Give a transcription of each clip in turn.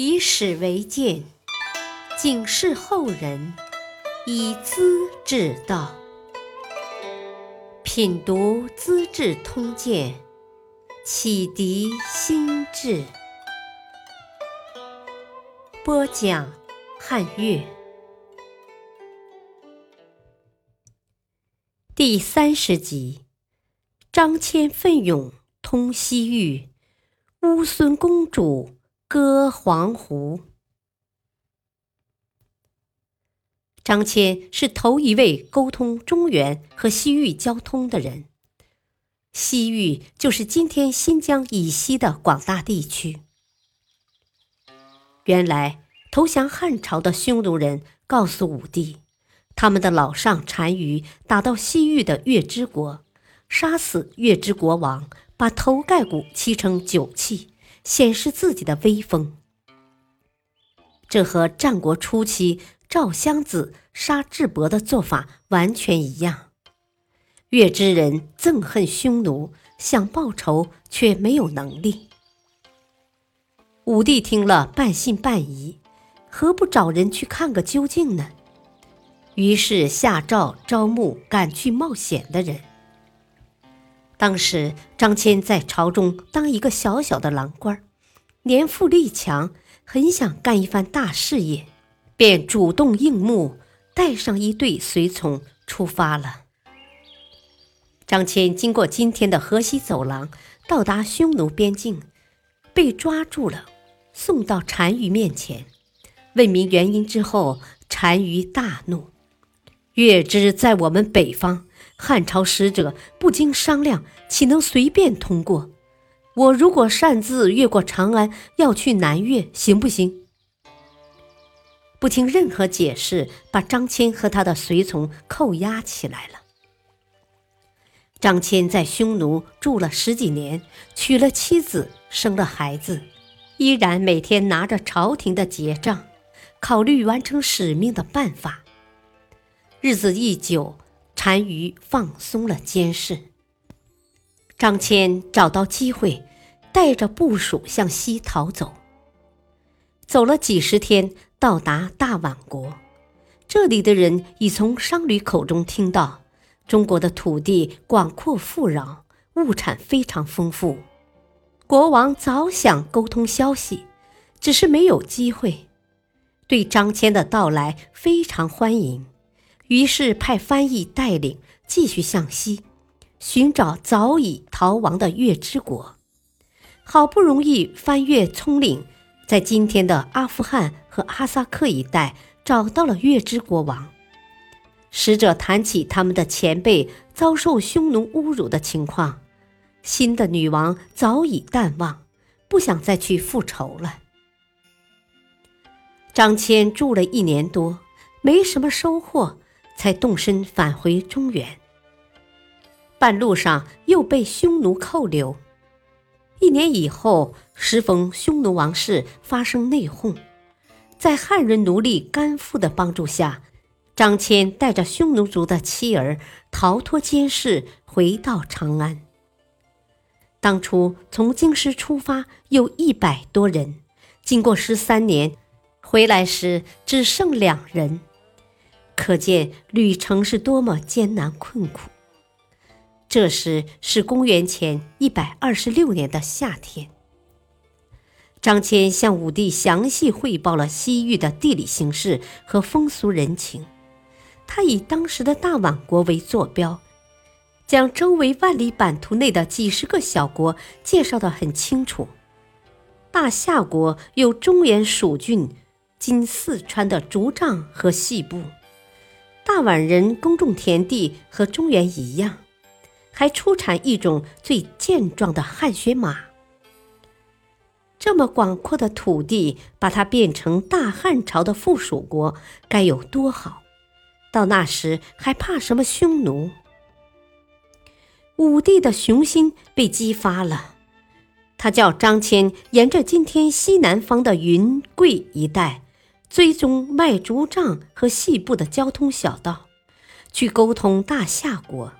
以史为鉴，警示后人，以资治道。品读《资治通鉴》，启迪心智。播讲汉乐，第三十集：张骞奋勇通西域，乌孙公主。歌黄湖。张骞是头一位沟通中原和西域交通的人。西域就是今天新疆以西的广大地区。原来投降汉朝的匈奴人告诉武帝，他们的老上单于打到西域的月支国，杀死月支国王，把头盖骨漆成酒器。显示自己的威风，这和战国初期赵襄子杀智伯的做法完全一样。越之人憎恨匈奴，想报仇却没有能力。武帝听了半信半疑，何不找人去看个究竟呢？于是下诏招募敢去冒险的人。当时张骞在朝中当一个小小的郎官，年富力强，很想干一番大事业，便主动应募，带上一队随从出发了。张骞经过今天的河西走廊，到达匈奴边境，被抓住了，送到单于面前，问明原因之后，单于大怒：“月支在我们北方。”汉朝使者不经商量，岂能随便通过？我如果擅自越过长安，要去南越，行不行？不听任何解释，把张骞和他的随从扣押起来了。张骞在匈奴住了十几年，娶了妻子，生了孩子，依然每天拿着朝廷的结账，考虑完成使命的办法。日子一久。单于放松了监视，张骞找到机会，带着部属向西逃走。走了几十天，到达大宛国，这里的人已从商旅口中听到，中国的土地广阔富饶，物产非常丰富。国王早想沟通消息，只是没有机会，对张骞的到来非常欢迎。于是派翻译带领继续向西，寻找早已逃亡的月之国。好不容易翻越葱岭，在今天的阿富汗和哈萨克一带找到了月之国王。使者谈起他们的前辈遭受匈奴侮辱的情况，新的女王早已淡忘，不想再去复仇了。张骞住了一年多，没什么收获。才动身返回中原，半路上又被匈奴扣留。一年以后，时逢匈奴王室发生内讧，在汉人奴隶甘父的帮助下，张骞带着匈奴族的妻儿逃脱监视，回到长安。当初从京师出发有一百多人，经过十三年，回来时只剩两人。可见旅程是多么艰难困苦。这时是公元前一百二十六年的夏天。张骞向武帝详细汇报了西域的地理形势和风俗人情。他以当时的大宛国为坐标，将周围万里版图内的几十个小国介绍得很清楚。大夏国有中原蜀郡，今四川的竹杖和细部。大宛人耕种田地和中原一样，还出产一种最健壮的汗血马。这么广阔的土地，把它变成大汉朝的附属国，该有多好！到那时还怕什么匈奴？武帝的雄心被激发了，他叫张骞沿着今天西南方的云贵一带。追踪卖竹杖和细布的交通小道，去沟通大夏国。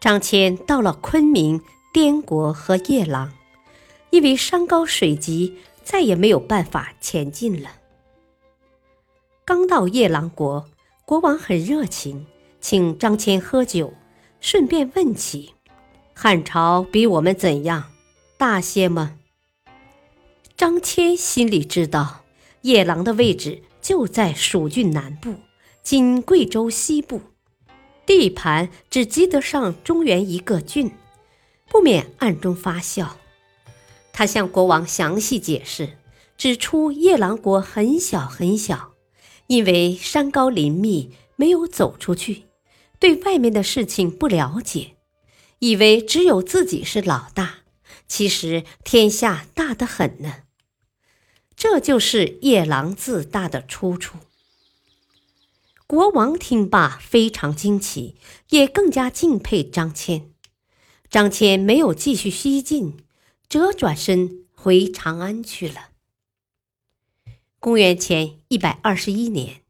张骞到了昆明、滇国和夜郎，因为山高水急，再也没有办法前进了。刚到夜郎国，国王很热情，请张骞喝酒，顺便问起：“汉朝比我们怎样？大些吗？”张骞心里知道，夜郎的位置就在蜀郡南部，今贵州西部，地盘只及得上中原一个郡，不免暗中发笑。他向国王详细解释，指出夜郎国很小很小，因为山高林密，没有走出去，对外面的事情不了解，以为只有自己是老大，其实天下大得很呢。这就是夜郎自大的出处。国王听罢非常惊奇，也更加敬佩张骞。张骞没有继续西进，折转身回长安去了。公元前一百二十一年，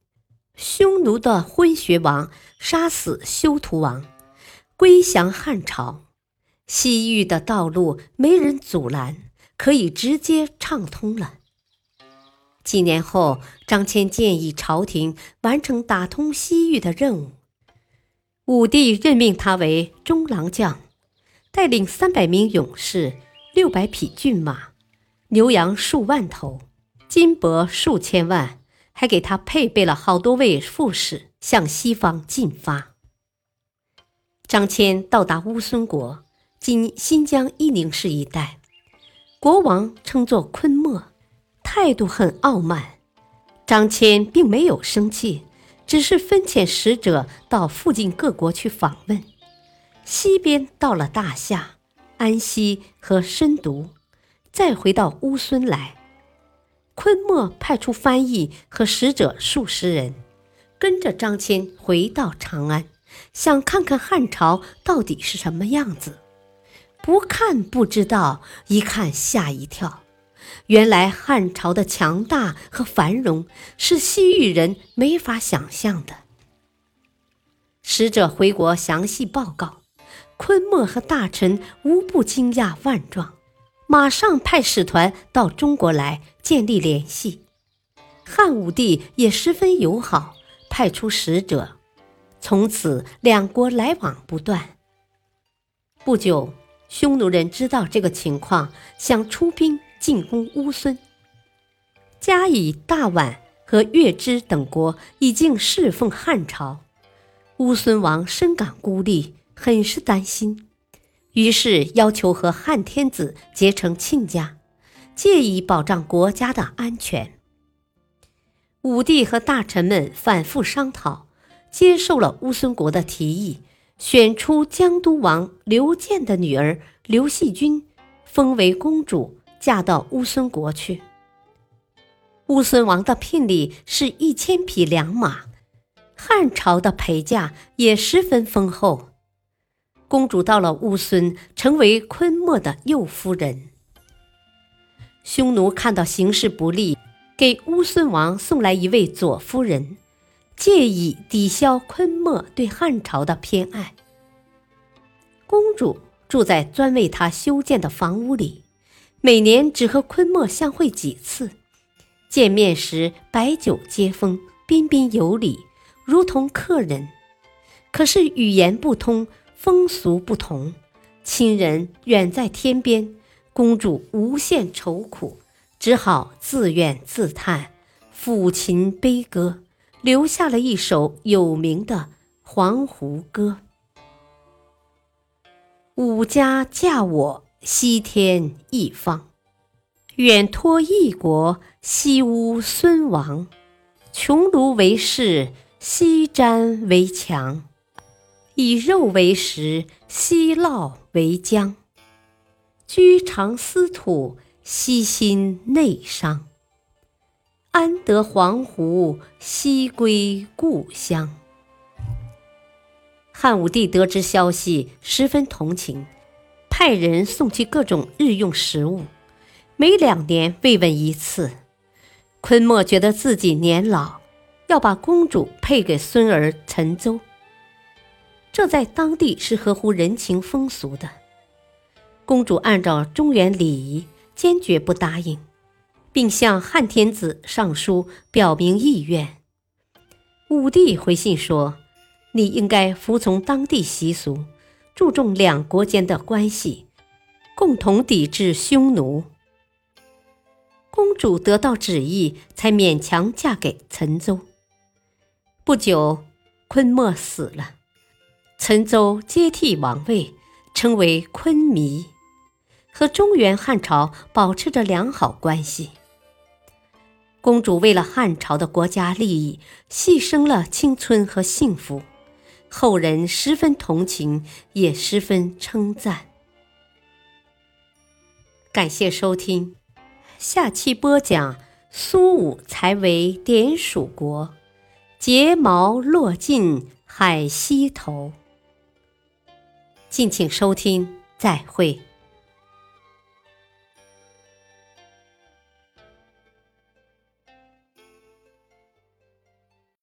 匈奴的昏学王杀死休屠王，归降汉朝，西域的道路没人阻拦，可以直接畅通了。几年后，张骞建议朝廷完成打通西域的任务。武帝任命他为中郎将，带领三百名勇士、六百匹骏马、牛羊数万头、金帛数千万，还给他配备了好多位副使，向西方进发。张骞到达乌孙国（今新疆伊宁市一带），国王称作昆莫。态度很傲慢，张骞并没有生气，只是分遣使者到附近各国去访问。西边到了大夏、安西和深毒，再回到乌孙来。昆莫派出翻译和使者数十人，跟着张骞回到长安，想看看汉朝到底是什么样子。不看不知道，一看吓一跳。原来汉朝的强大和繁荣是西域人没法想象的。使者回国详细报告，昆莫和大臣无不惊讶万状，马上派使团到中国来建立联系。汉武帝也十分友好，派出使者，从此两国来往不断。不久，匈奴人知道这个情况，想出兵。进攻乌孙，加以大宛和月支等国已经侍奉汉朝，乌孙王深感孤立，很是担心，于是要求和汉天子结成亲家，借以保障国家的安全。武帝和大臣们反复商讨，接受了乌孙国的提议，选出江都王刘建的女儿刘细君，封为公主。嫁到乌孙国去。乌孙王的聘礼是一千匹良马，汉朝的陪嫁也十分丰厚。公主到了乌孙，成为昆莫的右夫人。匈奴看到形势不利，给乌孙王送来一位左夫人，借以抵消昆莫对汉朝的偏爱。公主住在专为他修建的房屋里。每年只和昆莫相会几次，见面时摆酒接风，彬彬有礼，如同客人。可是语言不通，风俗不同，亲人远在天边，公主无限愁苦，只好自怨自叹，抚琴悲歌，留下了一首有名的《黄鹄歌》：吾家嫁我。西天一方，远托异国，西屋孙王。穷庐为室，西毡为墙。以肉为食，西酪为浆。居长思土，西心内伤。安得黄鹄，西归故乡？汉武帝得知消息，十分同情。派人送去各种日用食物，每两年慰问一次。昆莫觉得自己年老，要把公主配给孙儿陈邹。这在当地是合乎人情风俗的。公主按照中原礼仪，坚决不答应。并向汉天子上书表明意愿。武帝回信说：“你应该服从当地习俗，注重两国间的关系，共同抵制匈奴。”公主得到旨意，才勉强嫁给岑州。不久，昆莫死了，岑州接替王位，称为昆弥，和中原汉朝保持着良好关系。公主为了汉朝的国家利益，牺牲了青春和幸福，后人十分同情，也十分称赞。感谢收听，下期播讲苏武才为点蜀国，睫毛落尽海西头。敬请收听，再会。